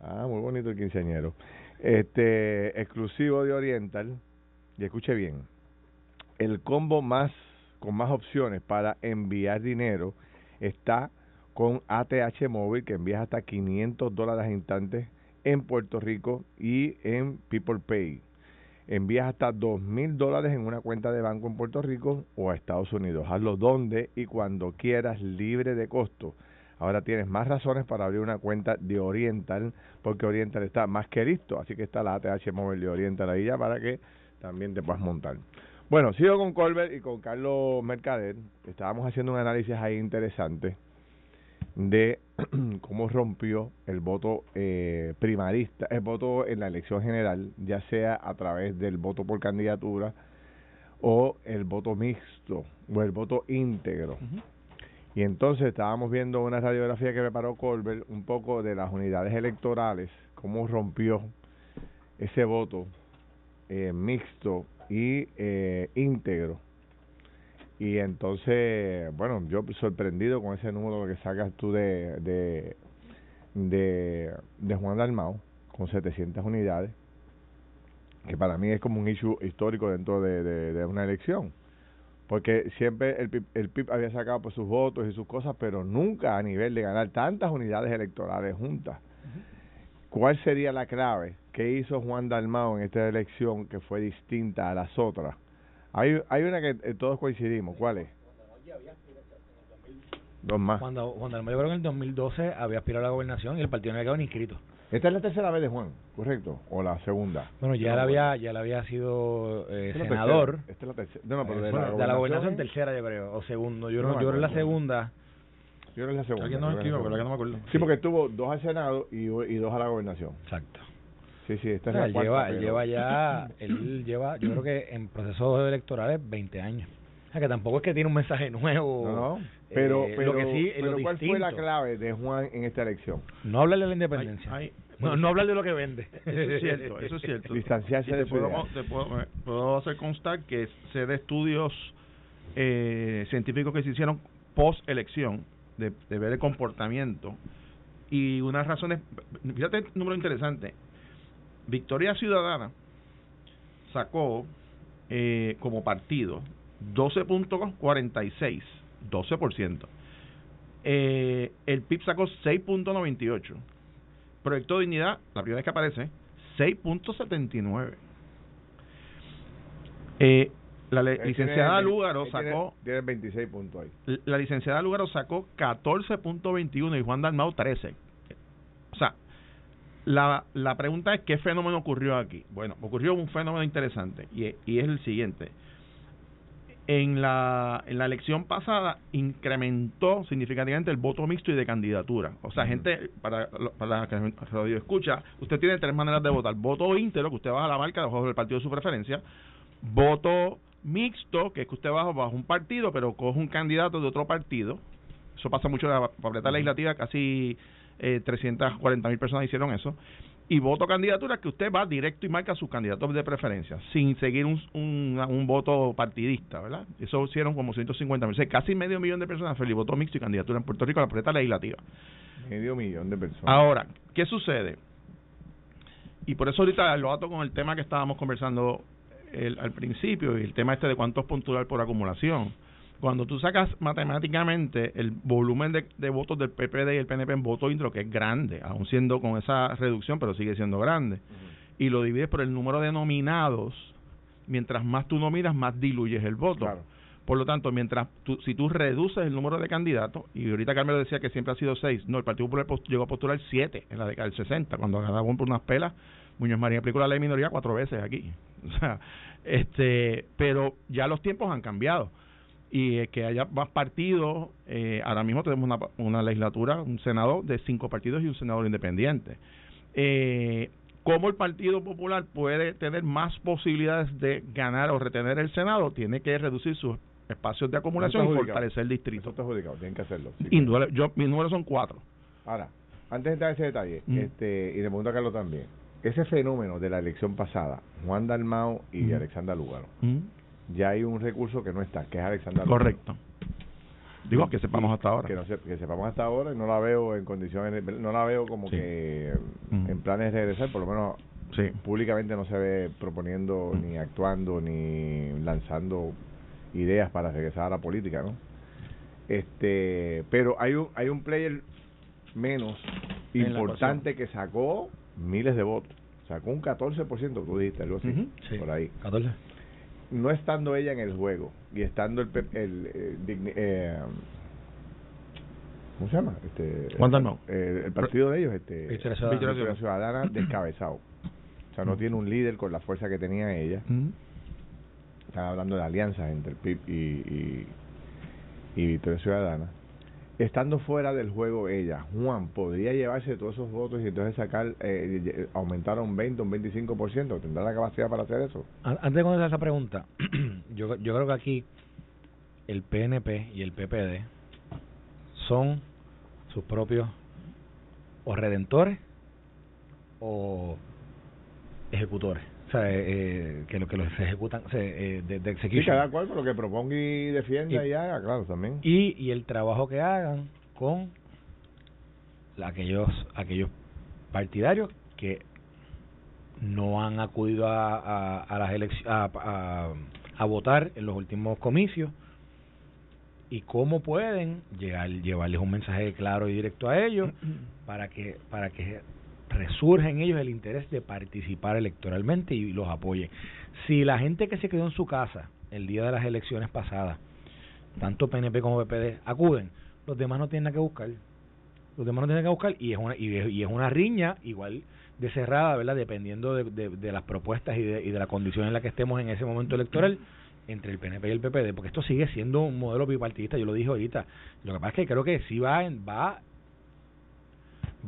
Ah, muy bonito el quinceañero. Este, exclusivo de Oriental. Y escuche bien. El combo más, con más opciones para enviar dinero está con ATH Móvil, que envías hasta 500 dólares instantes en Puerto Rico y en People Pay. Envías hasta 2.000 dólares en una cuenta de banco en Puerto Rico o a Estados Unidos. Hazlo donde y cuando quieras, libre de costo. Ahora tienes más razones para abrir una cuenta de Oriental, porque Oriental está más que listo. Así que está la ATH Móvil de Oriental ahí ya para que también te puedas montar. Bueno, sigo con Colbert y con Carlos Mercader. Estábamos haciendo un análisis ahí interesante de cómo rompió el voto eh, primarista, el voto en la elección general, ya sea a través del voto por candidatura o el voto mixto o el voto íntegro. Y entonces estábamos viendo una radiografía que preparó Colbert un poco de las unidades electorales, cómo rompió ese voto eh, mixto y eh, íntegro. Y entonces, bueno, yo sorprendido con ese número que sacas tú de, de, de, Juan Dalmao, con 700 unidades, que para mí es como un issue histórico dentro de, de, una elección. Porque siempre el PIB, el PIB había sacado por sus votos y sus cosas, pero nunca a nivel de ganar tantas unidades electorales juntas. ¿Cuál sería la clave que hizo Juan Dalmao en esta elección que fue distinta a las otras? Hay, hay una que eh, todos coincidimos. ¿Cuál es? Dos más. Cuando Juan Dalmao, yo creo que en el 2012 había aspirado a la gobernación y el partido no había quedado ni inscrito. Esta es la tercera vez de Juan, ¿correcto? ¿O la segunda? Bueno, ya la había ya había sido eh, senador. Esta es la tercera. No, pero de, la, de la gobernación tercera, yo creo, o segundo. Yo, no, yo creo que la segunda. Yo creo que la segunda. Alguien no escribió, pero que no me acuerdo. Sí, porque tuvo dos al Senado y, y dos a la gobernación. Exacto. Sí, sí, esta es la él lleva, él lleva ya, él lleva, yo creo que en procesos electorales 20 años. O sea, que tampoco es que tiene un mensaje nuevo. No, no. Pero, eh, pero, lo que sí, pero ¿cuál fue la clave de Juan en esta elección? No hablar de la independencia. no, no hablar de lo que vende. Eso es cierto, eso es cierto. Distanciarse de puedo, te puedo, puedo, hacer constar que se de estudios eh, científicos que se hicieron post elección, de, de ver el comportamiento. Y unas razones, fíjate un número interesante, Victoria Ciudadana sacó eh, como partido 12.46, 12%. Eh, el PIB sacó 6.98. Proyecto de Dignidad, la primera vez que aparece, 6.79. Eh, la licenciada Lúgaro sacó. Tiene, 26 puntos ahí. La licenciada Lúgaro sacó 14.21 y Juan Dalmau 13. O sea, la, la pregunta es: ¿qué fenómeno ocurrió aquí? Bueno, ocurrió un fenómeno interesante y, y es el siguiente en la, en la elección pasada incrementó significativamente el voto mixto y de candidatura. O sea, gente, para, para la que radio escucha, usted tiene tres maneras de votar. Voto íntegro, que usted baja la marca debajo del partido de su preferencia. Voto mixto, que es que usted baja bajo un partido, pero coge un candidato de otro partido. Eso pasa mucho en la papeleta legislativa, casi eh, 340 mil personas hicieron eso y voto candidatura que usted va directo y marca sus candidatos de preferencia, sin seguir un, un, voto partidista, ¿verdad? Eso hicieron como 150 mil, casi medio millón de personas feliz voto mixto y candidatura en Puerto Rico a la propuesta legislativa. Medio millón de personas. Ahora, ¿qué sucede? Y por eso ahorita lo ato con el tema que estábamos conversando el, al principio, y el tema este de cuántos puntual por acumulación cuando tú sacas matemáticamente el volumen de, votos del PPD y el PNP en voto intro, que es grande, aún siendo con esa reducción, pero sigue siendo grande, y lo divides por el número de nominados, mientras más tú nominas, más diluyes el voto. Por lo tanto, mientras tú, si tú reduces el número de candidatos, y ahorita Carmelo decía que siempre ha sido seis, no, el Partido Popular llegó a postular siete en la década del 60, cuando ganaban por unas pelas, Muñoz María aplicó la ley de minoría cuatro veces aquí. O sea, este, pero ya los tiempos han cambiado y que haya más partidos. Eh, ahora mismo tenemos una, una legislatura, un senador de cinco partidos y un senador independiente. Eh, ¿Cómo el Partido Popular puede tener más posibilidades de ganar o retener el Senado? Tiene que reducir sus espacios de acumulación y fortalecer el distrito. Eso está tienen que hacerlo. yo, mis números son cuatro. Ahora, antes de entrar a ese detalle, mm. este, y le pregunto a Carlos también, ese fenómeno de la elección pasada, Juan Dalmao y mm. Alexandra Lugaro, mm ya hay un recurso que no está, que es Alexander. Correcto. Digo, que sepamos hasta ahora. Que, no que sepamos hasta ahora y no la veo en condiciones, no la veo como que mm. en planes de regresar, por lo menos sí. públicamente no se ve proponiendo, mm. ni actuando, ni lanzando ideas para regresar a la política, ¿no? Este, pero hay un, hay un player menos importante que sacó miles de votos. Sacó un 14%, tú dijiste algo así, por ahí. 14 no estando ella en el juego y estando el, el, eh, ¿cómo se llama? Este, el, el, partido de ellos, este, Victoria Ciudadana, descabezado. O sea, no tiene un líder con la fuerza que tenía ella. están hablando de alianzas entre el PIB y, y, y Victoria Ciudadana, estando fuera del juego ella, Juan, ¿podría llevarse todos esos votos y entonces sacar, eh, aumentar a un 20, un 25%? ¿Tendrá la capacidad para hacer eso? Antes de contestar esa pregunta, yo, yo creo que aquí el PNP y el PPD son sus propios o redentores o ejecutores. O sea, eh, eh, que, lo, que los ejecutan eh, de, de Sí, cada cual con lo que proponga y defienda y, haga, claro, también. Y, y el trabajo que hagan con aquellos aquellos partidarios que no han acudido a, a, las elecciones a, a, votar en los últimos comicios y cómo pueden llegar llevarles un mensaje claro y directo a ellos para que para que resurja en ellos el interés de participar electoralmente y los apoye. Si la gente que se quedó en su casa el día de las elecciones pasadas, tanto PNP como PPD, acuden, los demás no tienen nada que buscar. Los demás no tienen que buscar y es una, y es, una riña igual de cerrada, ¿verdad? Dependiendo de, de, las propuestas y de, y de la condición en la que estemos en ese momento electoral entre el PNP y el PPD, porque esto sigue siendo un modelo bipartidista, yo lo dije ahorita. Lo que pasa es que creo que sí va, va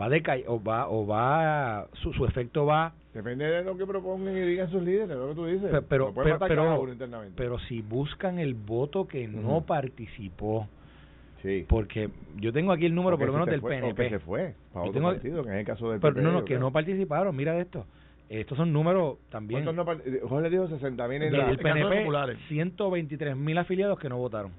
va a decaer o va o va su, su efecto va. Depende de lo que propongan y digan sus líderes lo que tú dices. Pero pero pero, pero, si buscan el voto que no participó sí. porque yo tengo aquí el número por lo menos del PNP que se fue para otro partido que en el caso del pero no no que no participaron mira esto. Estos son números también. No, Jorge dijo 60 mil en el PNP 123 mil afiliados que no votaron.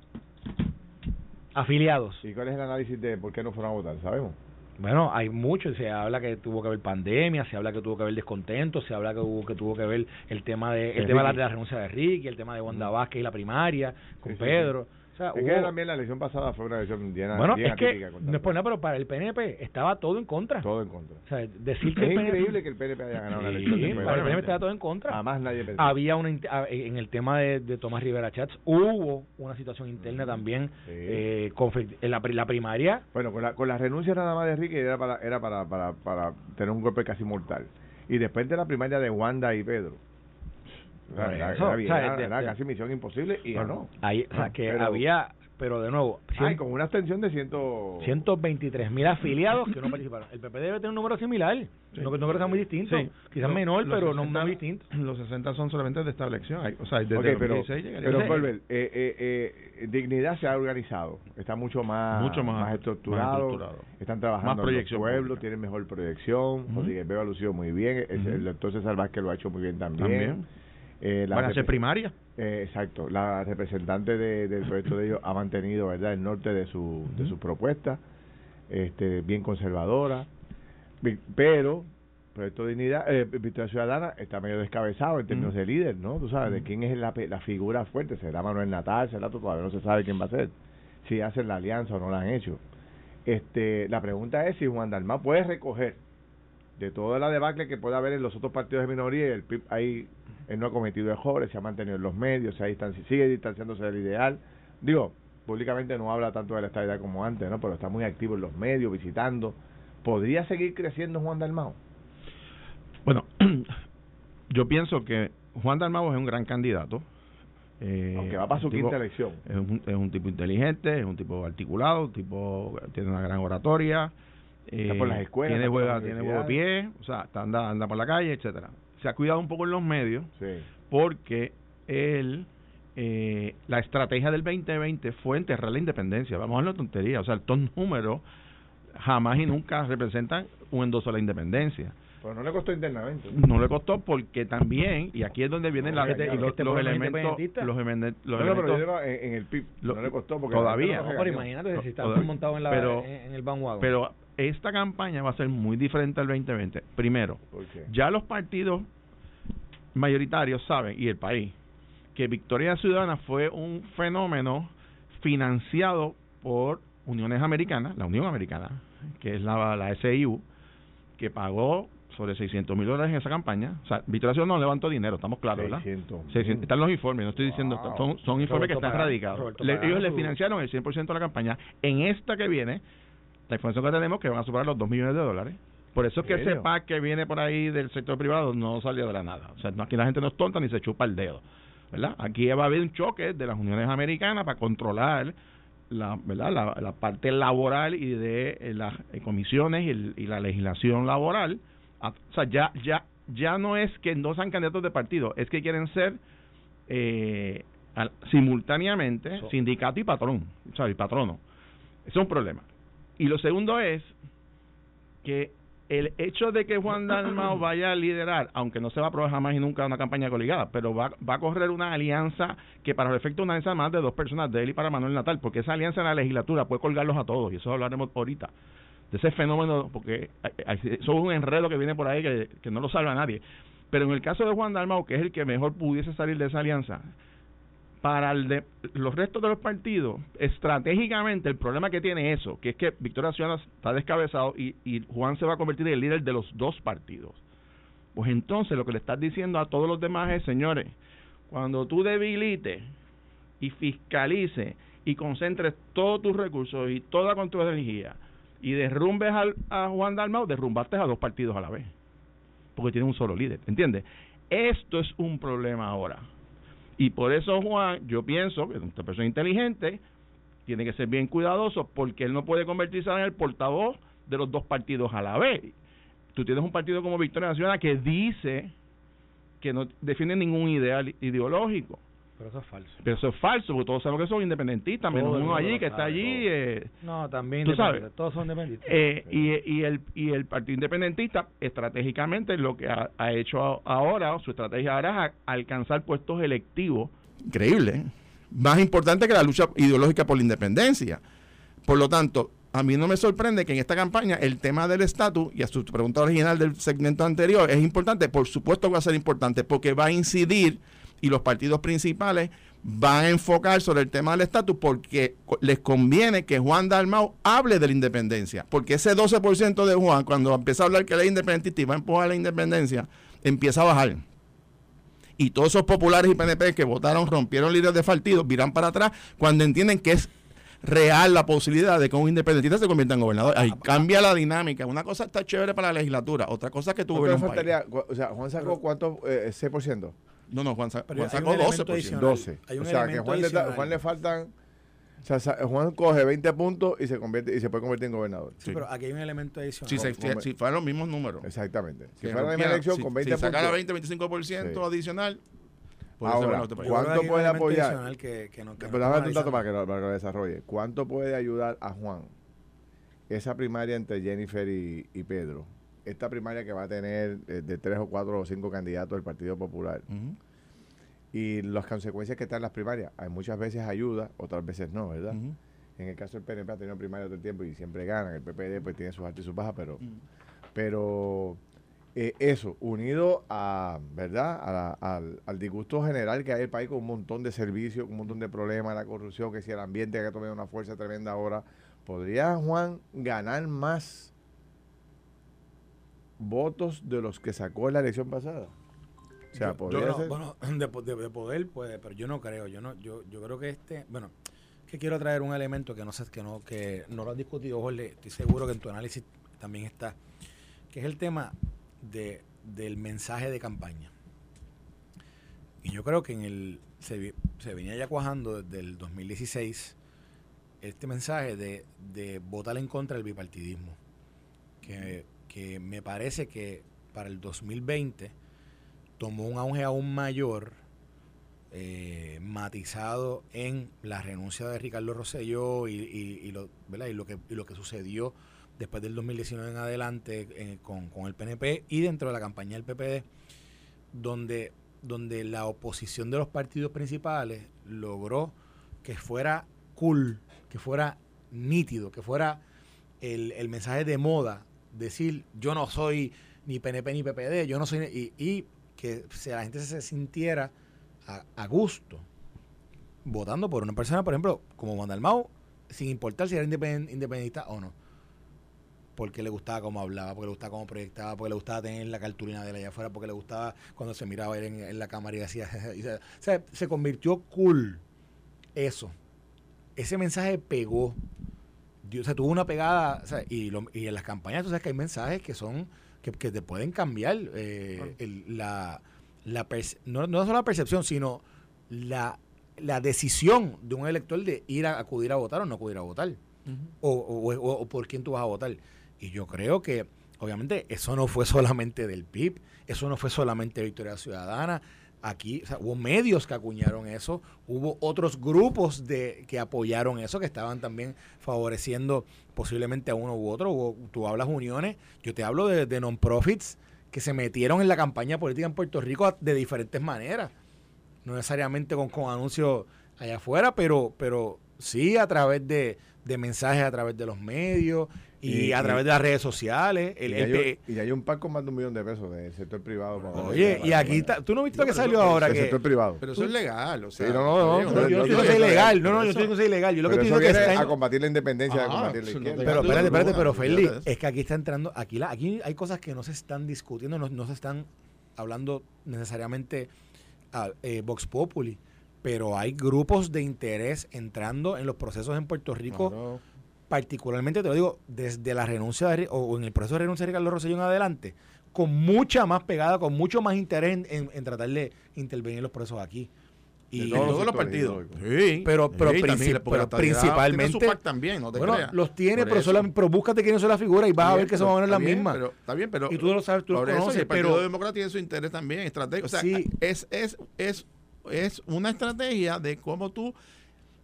Afiliados. Y cuál es el análisis de por qué no fueron a votar sabemos bueno, hay mucho, se habla que tuvo que haber pandemia, se habla que tuvo que haber descontento, se habla que hubo que tuvo que ver el tema de el tema de la, renuncia de Ricky, el tema de Wanda Vázquez y la primaria con Pedro. O sea, es que también la elección pasada fue una elección llena bueno, es que, no es por nada, pero para el PNP estaba todo en contra. Todo en contra. O sea, decir que es increíble que el PNP haya ganado la elección. Sí, para el PNP estaba todo en contra. Jamás nadie pensó. Había una, en el tema de, de Tomás Rivera Chats, hubo una situación interna también, eh, en la, la, primaria. Bueno, con la, con la renuncia nada más de Enrique era para, era para, para, para tener un golpe casi mortal. Y después de la primaria de Wanda y Pedro era, casi misión imposible y ganó. Ahí, o sea, que había pero de nuevo, Ay, con una extensión de ciento... 123 mil afiliados que no participaron. El PP debe tener un número similar, no, creo que sea muy distinto, quizás menor, pero no muy distinto. Los 60 son solamente de esta elección, o sea, desde okay, pero, pero Volver, eh, eh, eh, Dignidad se ha organizado, está mucho más, mucho más, estructurado, están trabajando en los pueblos, tienen mejor proyección, uh -huh. ha lucido muy bien, el doctor César Vázquez lo ha hecho muy bien también. ¿También? Eh, la ¿Van primaria? Eh, exacto. La representante del proyecto de ellos ha mantenido verdad el norte de su, de su propuesta, este, bien conservadora, pero Proyecto de Dignidad, eh, Victoria Ciudadana está medio descabezado en términos de líder, ¿no? Tú sabes, de quién es la, la figura fuerte, será Manuel Natal, será todavía no se sabe quién va a ser, si hacen la alianza o no la han hecho. Este, la pregunta es si Juan Dalmá puede recoger de toda la debacle que pueda haber en los otros partidos de minoría el PIB ahí él no ha cometido errores, se ha mantenido en los medios, se sigue distanciándose del ideal. Digo, públicamente no habla tanto de la estabilidad como antes, ¿no? Pero está muy activo en los medios, visitando. ¿Podría seguir creciendo Juan Dalmao? Bueno, yo pienso que Juan Dalmao es un gran candidato. Eh, Aunque va para su quinta elección. Es un, es un tipo inteligente, es un tipo articulado, un tipo tiene una gran oratoria. Eh, por las escuelas. Tiene, juega, tiene buen pie, o sea, anda, anda por la calle, etcétera se ha cuidado un poco en los medios porque él eh, la estrategia del 2020 fue enterrar la independencia. Vamos a ver la tontería. O sea, estos números jamás y nunca representan un endoso a la independencia. Pero no le costó internamente. No le costó porque también, y aquí es donde vienen los, este elementos. Los, elementos no, pero en, el PIB no le costó porque. Todavía. No, pero imagínate si estamos montados en, la, en, el vanguardia. Pero esta campaña va a ser muy diferente al 2020. Primero, ya los partidos mayoritarios saben, y el país, que Victoria Ciudadana fue un fenómeno financiado por Uniones Americanas, la Unión Americana, que es la, la SIU, que pagó sobre 600 mil dólares en esa campaña. O sea, Victoria Ciudadana no levantó dinero, estamos claros, ¿verdad? 600. Están los informes, no estoy diciendo, son, son informes que están radicados. ellos le financiaron el 100% de la campaña. En esta que viene, la información que tenemos que van a superar los 2 millones de dólares. Por eso es que ese pack que viene por ahí del sector privado no salió de la nada. O sea, aquí la gente no es tonta ni se chupa el dedo. ¿verdad? Aquí va a haber un choque de las uniones americanas para controlar la, ¿verdad? la, parte laboral y de eh, las eh, comisiones y, la legislación laboral. Ah, o sea, ya, ya, ya no es que no sean candidatos de partido, es que quieren ser eh, simultáneamente sindicato y patrón, o y patrono. Eso es un problema. Y lo segundo es que el hecho de que Juan Dalmao vaya a liderar, aunque no se va a aprobar jamás y nunca una campaña coligada, pero va, va a correr una alianza que para el efecto una alianza más de dos personas, de él y para Manuel Natal, porque esa alianza en la legislatura puede colgarlos a todos, y eso hablaremos ahorita, de ese fenómeno, porque eso es un enredo que viene por ahí que, que no lo salva nadie. Pero en el caso de Juan Dalmao, que es el que mejor pudiese salir de esa alianza, para el de, los restos de los partidos, estratégicamente el problema que tiene eso, que es que Victoria Ciudadana está descabezado y, Juan se va a convertir en el líder de los dos partidos. Pues entonces lo que le estás diciendo a todos los demás es, señores, cuando tú debilites y fiscalices y concentres todos tus recursos y toda tu energía y derrumbes al, a Juan Dalmau, derrumbaste a dos partidos a la vez. Porque tiene un solo líder, ¿entiendes? Esto es un problema ahora. Y por eso, Juan, yo pienso que una persona inteligente tiene que ser bien cuidadoso porque él no puede convertirse en el portavoz de los dos partidos a la vez. Tú tienes un partido como Victoria Nacional que dice que no defiende ningún ideal ideológico. Pero eso es falso. Pero eso es falso, porque todos sabemos que son independentistas, menos uno allí que está allí. Eh, no, también tú sabes, todos son independentistas. Eh, y, y, el, y el Partido Independentista, estratégicamente, lo que ha, hecho ahora, su estrategia ahora es alcanzar puestos electivos. Increíble. Más importante que la lucha ideológica por la independencia. Por lo tanto, a mí no me sorprende que en esta campaña el tema del estatus, y a su pregunta original del segmento anterior, es importante. Por supuesto que va a ser importante, porque va a incidir y los partidos principales van a enfocar sobre el tema del estatus porque les conviene que Juan Dalmau hable de la independencia. Porque ese 12% de Juan, cuando empieza a hablar que es independentista y va a empujar la independencia, empieza a bajar. Y todos esos populares y PNP que votaron, rompieron líderes de partido, viran para atrás cuando entienden que es real la posibilidad de que un independentista se convierta en gobernador. Ahí cambia la dinámica. Una cosa está chévere para la legislatura, otra cosa es que gobiernas O sea, Juan sacó cuánto, eh, 6%. No, no, Juan, Juan sacó 12%. 12. o sea, que Juan le, Juan le faltan... O sea, Juan coge 20 puntos y se convierte y se puede convertir en gobernador. Sí, pero aquí hay un elemento adicional. Si, si, fueran los mismos números. Exactamente. Si fuera la misma elección con 20 si puntos. sacara 20, 25% adicional. Ahora, ¿cuánto puede apoyar? Que, que no, que pero dame un dato para que, lo, para que lo desarrolle. ¿Cuánto puede ayudar a Juan esa primaria entre Jennifer y, y Pedro? Esta primaria que va a tener eh, de tres o cuatro o cinco candidatos del Partido Popular y las consecuencias que están las primarias. Hay muchas veces ayuda, otras veces no, ¿verdad? En el caso del PNP ha tenido primaria todo el tiempo y siempre ganan. El PPD pues tiene sus altas y sus bajas, pero, pero eh, eso, unido a, ¿verdad? al, al, disgusto general que hay en el país con un montón de servicios, un montón de problemas, la corrupción, que si el ambiente que ha tomado una fuerza tremenda ahora, ¿podría Juan ganar más votos de los que sacó en la elección pasada. O sea, podría ser? Bueno, de, poder puede, pero yo no creo. Yo no, yo, yo creo que este, bueno, que quiero traer un elemento que no sé, que no, que no lo han discutido, Jorge, estoy seguro que en tu análisis también está, que es el tema de, del mensaje de campaña. Y yo creo que en el se, se venía ya cuajando desde el 2016 este mensaje de, de votar en contra del bipartidismo. Que que me parece que para el 2020 tomó un auge aún mayor, eh, matizado en la renuncia de Ricardo Rosselló y, lo, y, lo, que, lo que sucedió después del 2019 en adelante eh, con, el PNP y dentro de la campaña del PPD, donde, donde la oposición de los partidos principales logró que fuera cool, que fuera nítido, que fuera el, el mensaje de moda decir yo no soy ni PNP ni PPD, yo no soy y, que la gente se sintiera a, gusto votando por una persona, por ejemplo, como Mandalmao, sin importar si era independentista o no. Porque le gustaba cómo hablaba, porque le gustaba cómo proyectaba, porque le gustaba tener la cartulina de él allá afuera, porque le gustaba cuando se miraba en, la cámara y decía, o sea, se convirtió cool eso. Ese mensaje pegó o sea, tuvo una pegada, y, y, en las campañas tú sabes que hay mensajes que son, que, te pueden cambiar eh, la, la no, no solo la percepción, sino la, la decisión de un elector de ir a acudir a votar o no acudir a votar. o, o- o- o por quién tú vas a votar. Y yo creo que, obviamente, eso no fue solamente del PIB, eso no fue solamente de Victoria Ciudadana. Aquí o sea, hubo medios que acuñaron eso, hubo otros grupos de que apoyaron eso, que estaban también favoreciendo posiblemente a uno u otro. Tú hablas uniones, yo te hablo de, de non-profits que se metieron en la campaña política en Puerto Rico de diferentes maneras. No necesariamente con, con anuncios allá afuera, pero, pero sí a través de, de mensajes a través de los medios y, Y- a y- través de las redes sociales. El- y, el hay, un- y ya hay un par con más de un millón de pesos del sector privado. para- Oye, y aquí está, tú no viste lo que salió eso- ahora del que... sector privado. Pero eso es legal, o sea. Sí, no, no, no, No, yo no estoy no, diciendo que sea no, ilegal, no, no, yo estoy diciendo que sea ilegal. Yo lo que estoy diciendo es que a combatir la independencia, a Ajá, combatir la eso no izquierda. te- Pero espérate, espérate, pero Feli, es que aquí está entrando, aquí, la, aquí hay cosas que no se están discutiendo, no, no se están hablando necesariamente a eh, Vox Populi, pero hay grupos de interés entrando en los procesos en Puerto Rico, Claro. Particularmente, te lo digo, desde la renuncia de, o en el proceso de renuncia de Ricardo Rosselló en adelante, con mucha más pegada, con mucho más interés en, en- en tratar de intervenir en los procesos aquí. Y de todos todos los partidos. Sí. Pero- pero Sí, princip- pero principalmente- tiene su PAC también, no te bueno, creas. los tiene, pero, solamente, pero búscate quiénes son las figuras y vas a ver que son más o menos las bien, mismas. Pero, está bien, pero. y tú lo sabes, tú lo conoces, el Partido pero Demócrata tiene su interés también estratégico. O sea, Sí. es, es, es, es una estrategia de cómo tú,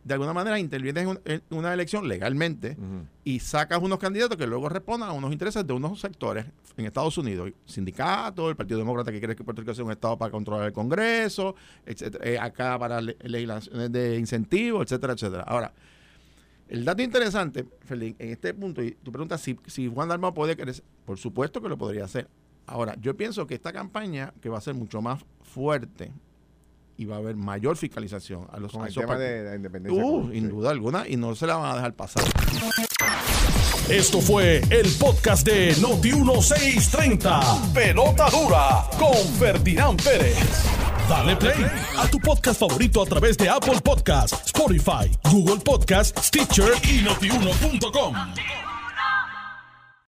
de alguna manera, intervienes en, un- en una elección legalmente y sacas unos candidatos que luego respondan a unos intereses de unos sectores en Estados Unidos, sindicatos, el Partido Demócrata que quiere que Puerto Rico sea un estado para controlar el Congreso, etcétera, eh, acá para le- legislaciones de incentivos, etcétera, etcétera. Ahora, el dato interesante, Félix, en este punto, y tú preguntas si, si Juan Dalmau puede crecer, por supuesto que lo podría hacer. Ahora, yo pienso que esta campaña, que va a ser mucho más fuerte y va a haber mayor fiscalización a los Con a el esos tema partidos. de la independencia. Uh, sin duda alguna, y no se la van a dejar pasar. Esto fue el podcast de Noti1630. Pelota dura con Ferdinand Pérez. Dale play a tu podcast favorito a través de Apple Podcasts, Spotify, Google Podcasts, Stitcher y notiuno.com.